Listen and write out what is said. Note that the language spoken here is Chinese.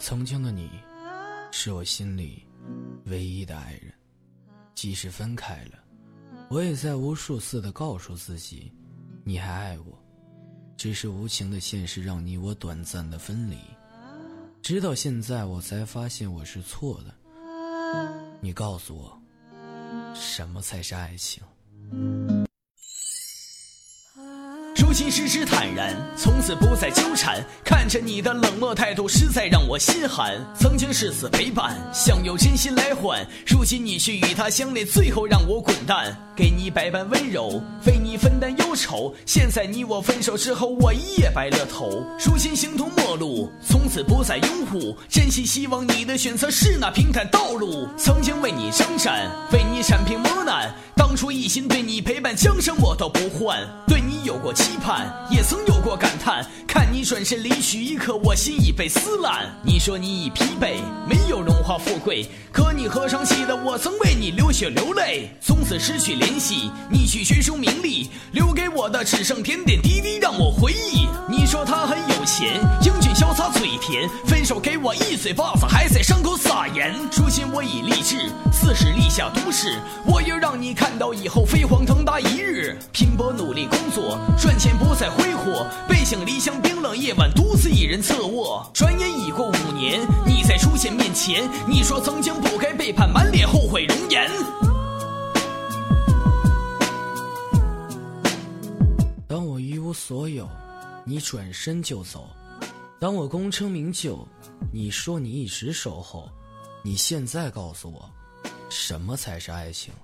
曾经的你，是我心里唯一的爱人。即使分开了，我也在无数次的告诉自己，你还爱我。只是无情的现实让你我短暂的分离。直到现在，我才发现我是错的。你告诉我，什么才是爱情？如今事之坦然，从此不再纠缠。看着你的冷漠态度，实在让我心寒。曾经誓死陪伴，想用真心来换。如今你却与他相恋，最后让我滚蛋。给你百般温柔，为你分担忧愁。现在你我分手之后，我一夜白了头。如今形同陌路，从此不再拥护。真心希望你的选择是那平坦道路。曾经为你征战，为你铲平。一心对你陪伴，江山我都不换。对你有过期盼，也曾有过感叹。看你转身离去一刻，我心已被撕烂。你说你已疲惫，没有荣华富贵，可你何尝记得我曾为你流血流泪？从此失去联系，你去追逐名利，留给我的只剩点点滴滴让我回忆。你说他很有钱，英俊潇洒嘴甜，分手给我一嘴巴子，还在伤口撒如今我已立志，四十立下都市，我要让你看到以后飞黄腾达一日。拼搏努力工作，赚钱不再挥霍，背井离乡冰冷夜晚，独自一人侧卧。转眼已过五年，你再出现面前，你说曾经不该背叛，满脸后悔容颜。当我一无所有，你转身就走；当我功成名就，你说你一直守候。你现在告诉我，什么才是爱情？